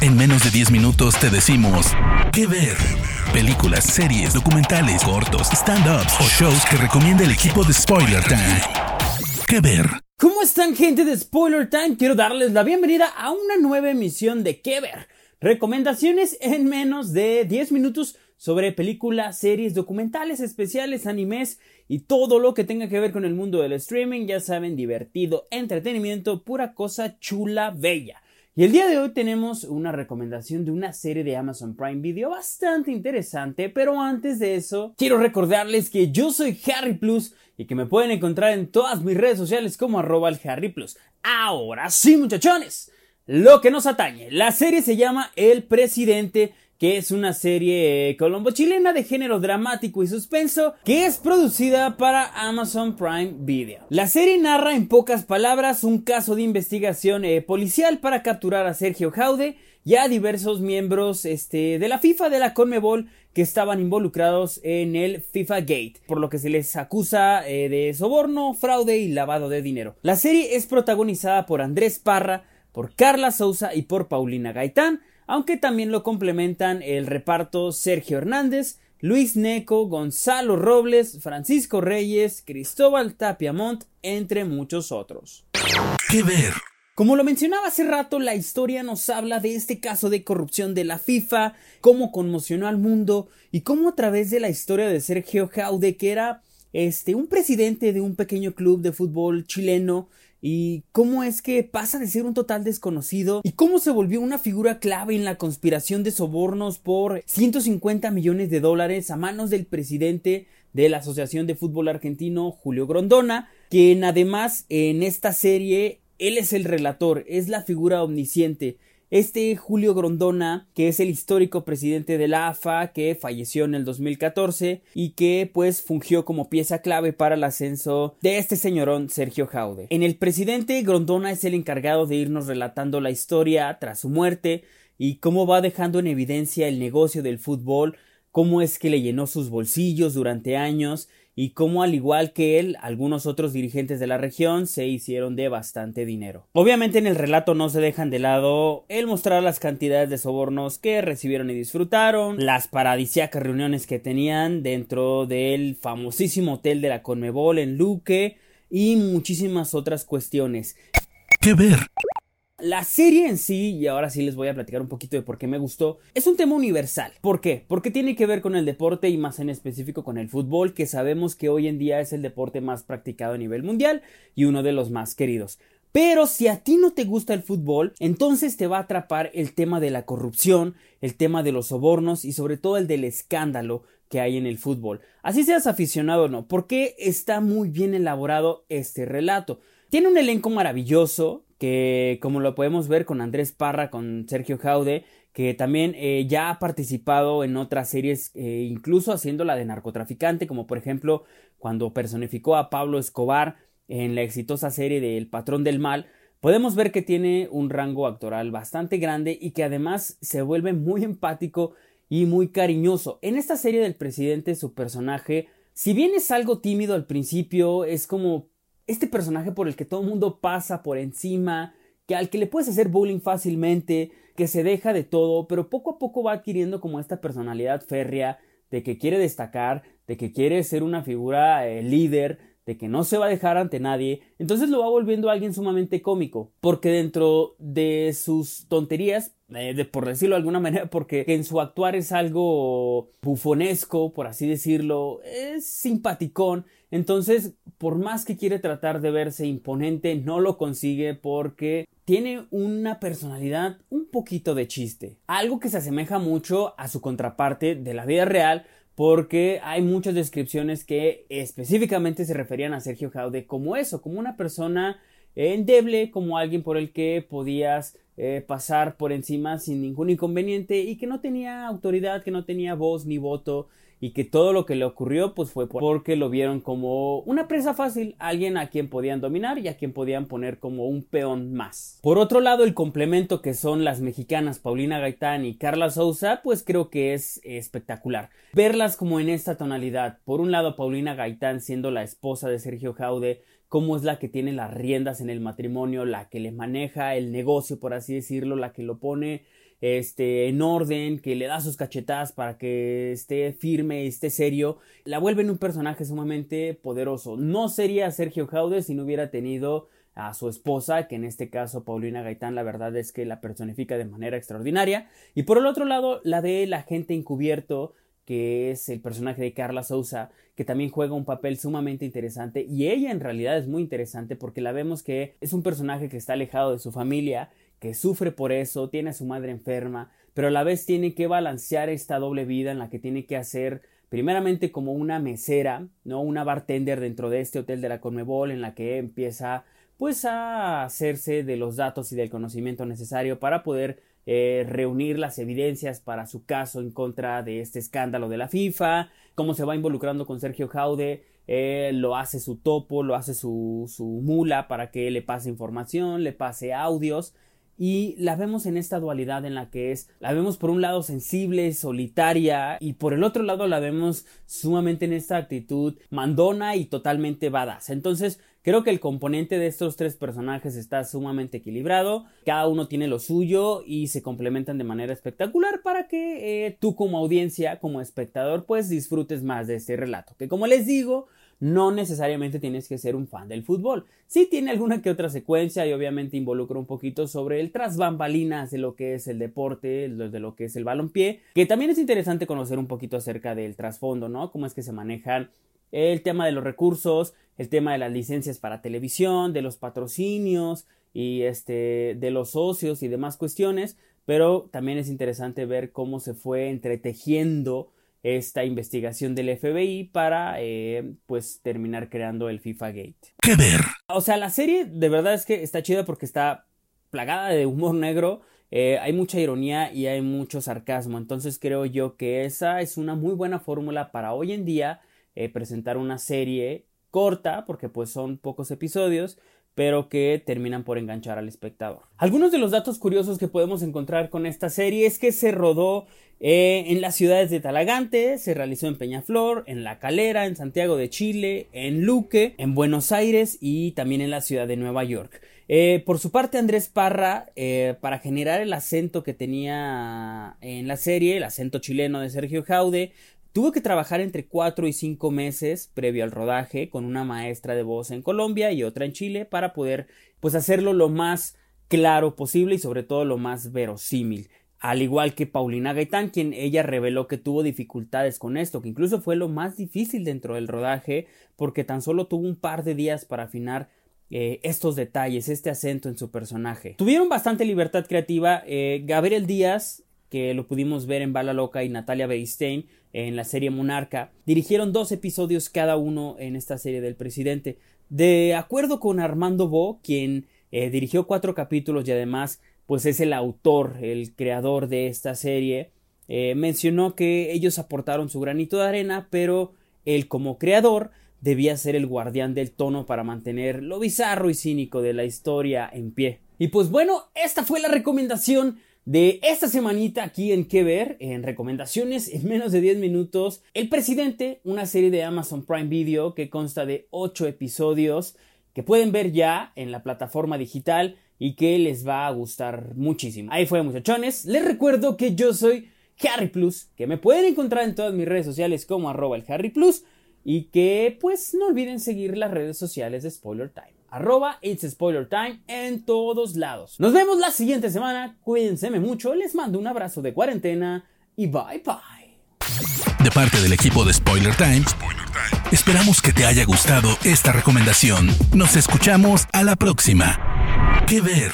En menos de 10 minutos te decimos qué ver. Películas, series, documentales, cortos, stand-ups o shows que recomienda el equipo de Spoiler Time. ¿Qué ver? ¿Cómo están gente de Spoiler Time? Quiero darles la bienvenida a una nueva emisión de ¿Qué ver? Recomendaciones en menos de 10 minutos sobre películas, series, documentales especiales, animes y todo lo que tenga que ver con el mundo del streaming. Ya saben, divertido, entretenimiento, pura cosa chula, bella. Y el día de hoy tenemos una recomendación de una serie de Amazon Prime Video bastante interesante, pero antes de eso, quiero recordarles que yo soy Harry Plus y que me pueden encontrar en todas mis redes sociales como arroba el Harry Plus. Ahora sí, muchachones, lo que nos atañe. La serie se llama El Presidente que es una serie colombo-chilena de género dramático y suspenso que es producida para Amazon Prime Video. La serie narra en pocas palabras un caso de investigación eh, policial para capturar a Sergio Jaude y a diversos miembros este, de la FIFA de la Conmebol que estaban involucrados en el FIFA Gate, por lo que se les acusa eh, de soborno, fraude y lavado de dinero. La serie es protagonizada por Andrés Parra, por Carla Souza y por Paulina Gaitán, aunque también lo complementan el reparto Sergio Hernández, Luis Neco, Gonzalo Robles, Francisco Reyes, Cristóbal Tapiamont, entre muchos otros. ¿Qué ver? Como lo mencionaba hace rato, la historia nos habla de este caso de corrupción de la FIFA, cómo conmocionó al mundo y cómo a través de la historia de Sergio Jaude, que era este un presidente de un pequeño club de fútbol chileno, y cómo es que pasa de ser un total desconocido y cómo se volvió una figura clave en la conspiración de sobornos por 150 millones de dólares a manos del presidente de la Asociación de Fútbol Argentino, Julio Grondona, quien además en esta serie él es el relator, es la figura omnisciente, este Julio Grondona, que es el histórico presidente de la AFA, que falleció en el 2014 y que pues fungió como pieza clave para el ascenso de este señorón Sergio Jaude. En el presidente, Grondona es el encargado de irnos relatando la historia tras su muerte y cómo va dejando en evidencia el negocio del fútbol, cómo es que le llenó sus bolsillos durante años y cómo al igual que él, algunos otros dirigentes de la región se hicieron de bastante dinero. Obviamente en el relato no se dejan de lado el mostrar las cantidades de sobornos que recibieron y disfrutaron, las paradisíacas reuniones que tenían dentro del famosísimo hotel de la Conmebol en Luque y muchísimas otras cuestiones. ¿Qué ver? La serie en sí, y ahora sí les voy a platicar un poquito de por qué me gustó, es un tema universal. ¿Por qué? Porque tiene que ver con el deporte y más en específico con el fútbol, que sabemos que hoy en día es el deporte más practicado a nivel mundial y uno de los más queridos. Pero si a ti no te gusta el fútbol, entonces te va a atrapar el tema de la corrupción, el tema de los sobornos y sobre todo el del escándalo que hay en el fútbol. Así seas aficionado o no, porque está muy bien elaborado este relato. Tiene un elenco maravilloso, que como lo podemos ver con Andrés Parra, con Sergio Jaude, que también eh, ya ha participado en otras series, eh, incluso haciendo la de narcotraficante, como por ejemplo cuando personificó a Pablo Escobar en la exitosa serie de El Patrón del Mal, podemos ver que tiene un rango actoral bastante grande y que además se vuelve muy empático y muy cariñoso. En esta serie del presidente su personaje, si bien es algo tímido al principio, es como este personaje por el que todo el mundo pasa por encima, que al que le puedes hacer bullying fácilmente, que se deja de todo, pero poco a poco va adquiriendo como esta personalidad férrea de que quiere destacar, de que quiere ser una figura eh, líder, de que no se va a dejar ante nadie, entonces lo va volviendo alguien sumamente cómico, porque dentro de sus tonterías, eh, por decirlo de alguna manera, porque en su actuar es algo bufonesco, por así decirlo, es simpaticón, entonces, por más que quiere tratar de verse imponente, no lo consigue porque tiene una personalidad un poquito de chiste, algo que se asemeja mucho a su contraparte de la vida real, porque hay muchas descripciones que específicamente se referían a Sergio Jaude como eso, como una persona endeble, como alguien por el que podías eh, pasar por encima sin ningún inconveniente y que no tenía autoridad, que no tenía voz ni voto y que todo lo que le ocurrió pues fue porque lo vieron como una presa fácil, alguien a quien podían dominar y a quien podían poner como un peón más. Por otro lado, el complemento que son las mexicanas Paulina Gaitán y Carla Souza, pues creo que es espectacular. Verlas como en esta tonalidad, por un lado Paulina Gaitán siendo la esposa de Sergio Jaude, cómo es la que tiene las riendas en el matrimonio, la que le maneja el negocio, por así decirlo, la que lo pone este, en orden, que le da sus cachetadas para que esté firme, esté serio, la vuelven un personaje sumamente poderoso. No sería Sergio Jaude si no hubiera tenido a su esposa, que en este caso Paulina Gaitán, la verdad es que la personifica de manera extraordinaria. Y por el otro lado, la de la gente encubierto, que es el personaje de Carla Souza, que también juega un papel sumamente interesante. Y ella en realidad es muy interesante porque la vemos que es un personaje que está alejado de su familia, que sufre por eso, tiene a su madre enferma, pero a la vez tiene que balancear esta doble vida en la que tiene que hacer primeramente como una mesera, ¿no? Una bartender dentro de este hotel de la Conmebol en la que empieza pues a hacerse de los datos y del conocimiento necesario para poder eh, reunir las evidencias para su caso en contra de este escándalo de la FIFA, cómo se va involucrando con Sergio Jaude, eh, lo hace su topo, lo hace su, su mula para que le pase información, le pase audios y la vemos en esta dualidad en la que es, la vemos por un lado sensible, solitaria y por el otro lado la vemos sumamente en esta actitud mandona y totalmente badass. Entonces creo que el componente de estos tres personajes está sumamente equilibrado, cada uno tiene lo suyo y se complementan de manera espectacular para que eh, tú como audiencia, como espectador, pues disfrutes más de este relato, que como les digo, no necesariamente tienes que ser un fan del fútbol. Sí tiene alguna que otra secuencia y obviamente involucra un poquito sobre el tras bambalinas de lo que es el deporte, de lo que es el balompié, que también es interesante conocer un poquito acerca del trasfondo, ¿no? Cómo es que se manejan el tema de los recursos, el tema de las licencias para televisión, de los patrocinios y este de los socios y demás cuestiones, pero también es interesante ver cómo se fue entretejiendo esta investigación del FBI para eh, pues terminar creando el FIFA Gate. ¿Qué ver? O sea, la serie de verdad es que está chida porque está plagada de humor negro. Eh, hay mucha ironía y hay mucho sarcasmo. Entonces creo yo que esa es una muy buena fórmula para hoy en día eh, presentar una serie corta, porque pues son pocos episodios, pero que terminan por enganchar al espectador. Algunos de los datos curiosos que podemos encontrar con esta serie es que se rodó eh, en las ciudades de Talagante, se realizó en Peñaflor, en La Calera, en Santiago de Chile, en Luque, en Buenos Aires y también en la ciudad de Nueva York. Eh, por su parte, Andrés Parra, eh, para generar el acento que tenía en la serie, el acento chileno de Sergio Jaude, tuvo que trabajar entre 4 y 5 meses previo al rodaje con una maestra de voz en Colombia y otra en Chile para poder pues hacerlo lo más claro posible y sobre todo lo más verosímil al igual que Paulina Gaitán, quien ella reveló que tuvo dificultades con esto, que incluso fue lo más difícil dentro del rodaje, porque tan solo tuvo un par de días para afinar eh, estos detalles, este acento en su personaje. Tuvieron bastante libertad creativa. Eh, Gabriel Díaz, que lo pudimos ver en Bala Loca, y Natalia Beristain en la serie Monarca, dirigieron dos episodios cada uno en esta serie del presidente. De acuerdo con Armando Bo, quien eh, dirigió cuatro capítulos y además pues es el autor, el creador de esta serie, eh, mencionó que ellos aportaron su granito de arena, pero él como creador debía ser el guardián del tono para mantener lo bizarro y cínico de la historia en pie. Y pues bueno, esta fue la recomendación de esta semanita aquí en Que Ver, en recomendaciones en menos de 10 minutos. El Presidente, una serie de Amazon Prime Video que consta de 8 episodios que pueden ver ya en la plataforma digital y que les va a gustar muchísimo. Ahí fue muchachones, les recuerdo que yo soy Harry Plus, que me pueden encontrar en todas mis redes sociales como arroba el Harry Plus y que pues no olviden seguir las redes sociales de Spoiler Time. Arroba It's Spoiler Time en todos lados. Nos vemos la siguiente semana, cuídense mucho, les mando un abrazo de cuarentena y bye bye. De parte del equipo de Spoiler Time, esperamos que te haya gustado esta recomendación. Nos escuchamos a la próxima. ¿Qué ver?